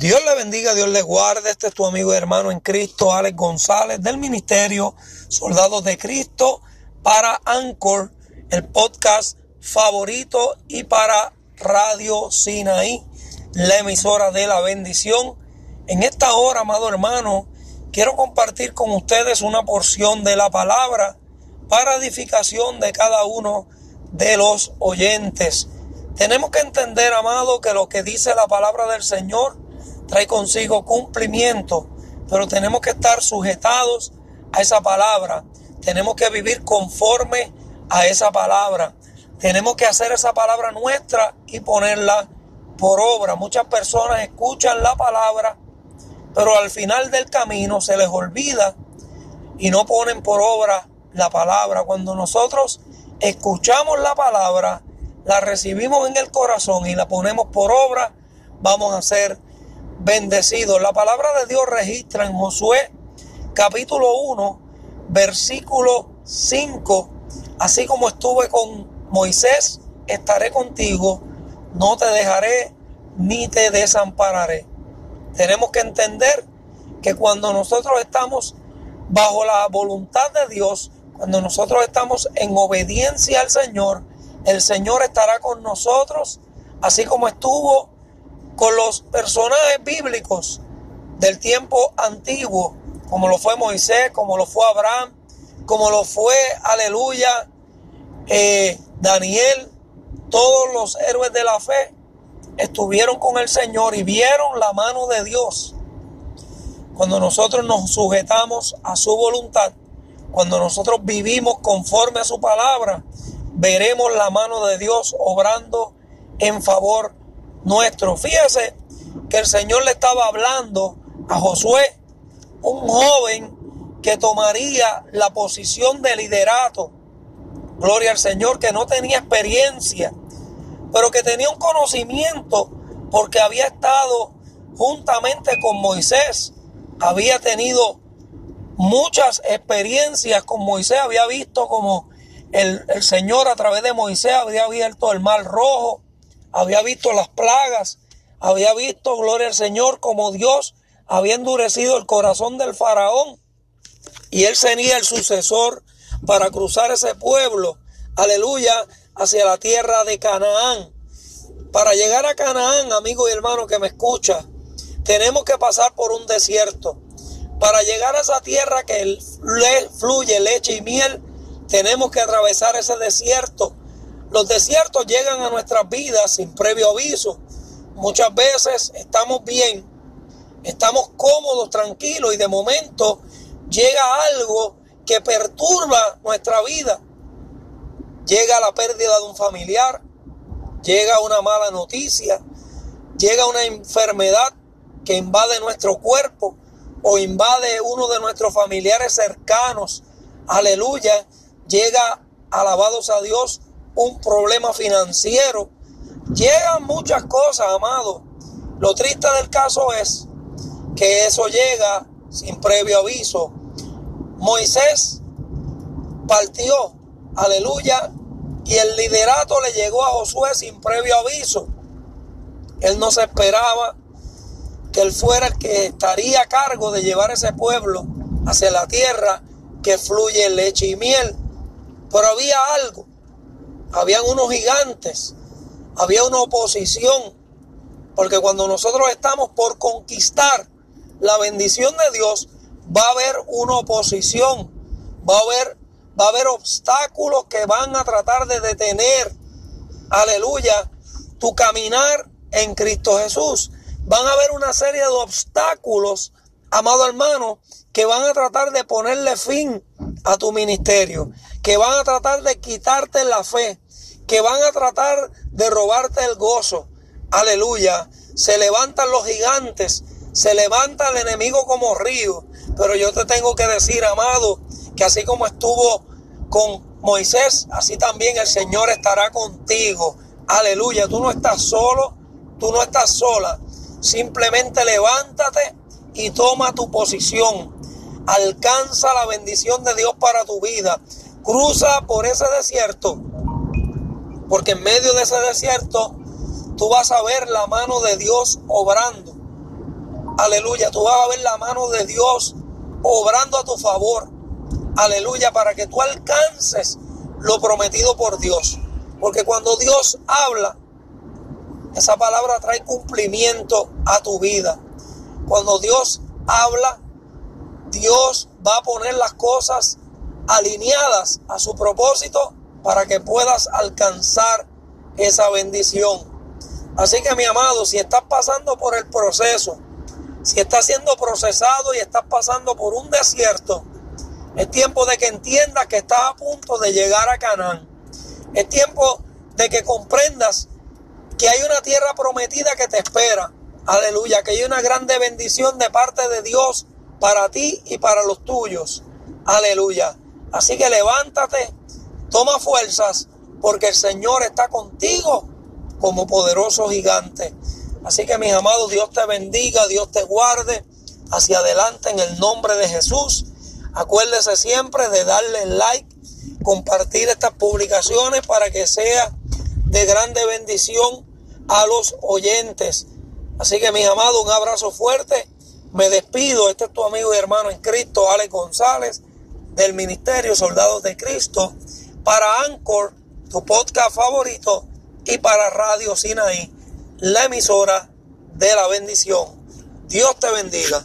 Dios le bendiga, Dios le guarde. Este es tu amigo y hermano en Cristo, Alex González, del Ministerio Soldados de Cristo, para Anchor, el podcast favorito, y para Radio Sinaí, la emisora de la bendición. En esta hora, amado hermano, quiero compartir con ustedes una porción de la palabra para edificación de cada uno de los oyentes. Tenemos que entender, amado, que lo que dice la palabra del Señor trae consigo cumplimiento, pero tenemos que estar sujetados a esa palabra. Tenemos que vivir conforme a esa palabra. Tenemos que hacer esa palabra nuestra y ponerla por obra. Muchas personas escuchan la palabra, pero al final del camino se les olvida y no ponen por obra la palabra. Cuando nosotros escuchamos la palabra, la recibimos en el corazón y la ponemos por obra, vamos a ser bendecidos. La palabra de Dios registra en Josué capítulo 1, versículo 5, así como estuve con Moisés, estaré contigo, no te dejaré ni te desampararé. Tenemos que entender que cuando nosotros estamos bajo la voluntad de Dios, cuando nosotros estamos en obediencia al Señor, el Señor estará con nosotros, así como estuvo con los personajes bíblicos del tiempo antiguo, como lo fue Moisés, como lo fue Abraham, como lo fue, aleluya, eh, Daniel, todos los héroes de la fe estuvieron con el Señor y vieron la mano de Dios. Cuando nosotros nos sujetamos a su voluntad, cuando nosotros vivimos conforme a su palabra, veremos la mano de Dios obrando en favor nuestro. Fíjese que el Señor le estaba hablando a Josué, un joven que tomaría la posición de liderato. Gloria al Señor, que no tenía experiencia, pero que tenía un conocimiento porque había estado juntamente con Moisés, había tenido muchas experiencias con Moisés, había visto como el, el Señor a través de Moisés había abierto el mar rojo, había visto las plagas, había visto, gloria al Señor, como Dios había endurecido el corazón del faraón y él sería el sucesor para cruzar ese pueblo, aleluya, hacia la tierra de Canaán. Para llegar a Canaán, amigo y hermano que me escucha, tenemos que pasar por un desierto. Para llegar a esa tierra que fluye leche y miel, tenemos que atravesar ese desierto. Los desiertos llegan a nuestras vidas sin previo aviso. Muchas veces estamos bien, estamos cómodos, tranquilos y de momento llega algo que perturba nuestra vida. Llega la pérdida de un familiar, llega una mala noticia, llega una enfermedad que invade nuestro cuerpo o invade uno de nuestros familiares cercanos. Aleluya. Llega, alabados a Dios, un problema financiero. Llegan muchas cosas, amado. Lo triste del caso es que eso llega sin previo aviso. Moisés partió, aleluya, y el liderato le llegó a Josué sin previo aviso. Él no se esperaba que él fuera el que estaría a cargo de llevar ese pueblo hacia la tierra que fluye leche y miel. Pero había algo habían unos gigantes, había una oposición, porque cuando nosotros estamos por conquistar la bendición de Dios, va a haber una oposición, va a haber, va a haber obstáculos que van a tratar de detener, aleluya, tu caminar en Cristo Jesús. Van a haber una serie de obstáculos, amado hermano, que van a tratar de ponerle fin a tu ministerio, que van a tratar de quitarte la fe, que van a tratar de robarte el gozo. Aleluya. Se levantan los gigantes, se levanta el enemigo como río. Pero yo te tengo que decir, amado, que así como estuvo con Moisés, así también el Señor estará contigo. Aleluya. Tú no estás solo, tú no estás sola. Simplemente levántate y toma tu posición. Alcanza la bendición de Dios para tu vida. Cruza por ese desierto porque en medio de ese desierto tú vas a ver la mano de Dios obrando. Aleluya, tú vas a ver la mano de Dios obrando a tu favor. Aleluya, para que tú alcances lo prometido por Dios. Porque cuando Dios habla, esa palabra trae cumplimiento a tu vida. Cuando Dios habla, Dios va a poner las cosas alineadas a su propósito para que puedas alcanzar esa bendición. Así que mi amado, si estás pasando por el proceso, si estás siendo procesado y estás pasando por un desierto, es tiempo de que entiendas que estás a punto de llegar a Canaán. Es tiempo de que comprendas que hay una tierra prometida que te espera. Aleluya, que hay una grande bendición de parte de Dios para ti y para los tuyos. Aleluya. Así que levántate, toma fuerzas, porque el Señor está contigo como poderoso gigante. Así que mis amados, Dios te bendiga, Dios te guarde hacia adelante en el nombre de Jesús. Acuérdese siempre de darle like, compartir estas publicaciones para que sea de grande bendición a los oyentes. Así que mis amados, un abrazo fuerte. Me despido. Este es tu amigo y hermano en Cristo, Alex González, del Ministerio Soldados de Cristo, para Anchor, tu podcast favorito, y para Radio Sinaí, la emisora de la bendición. Dios te bendiga.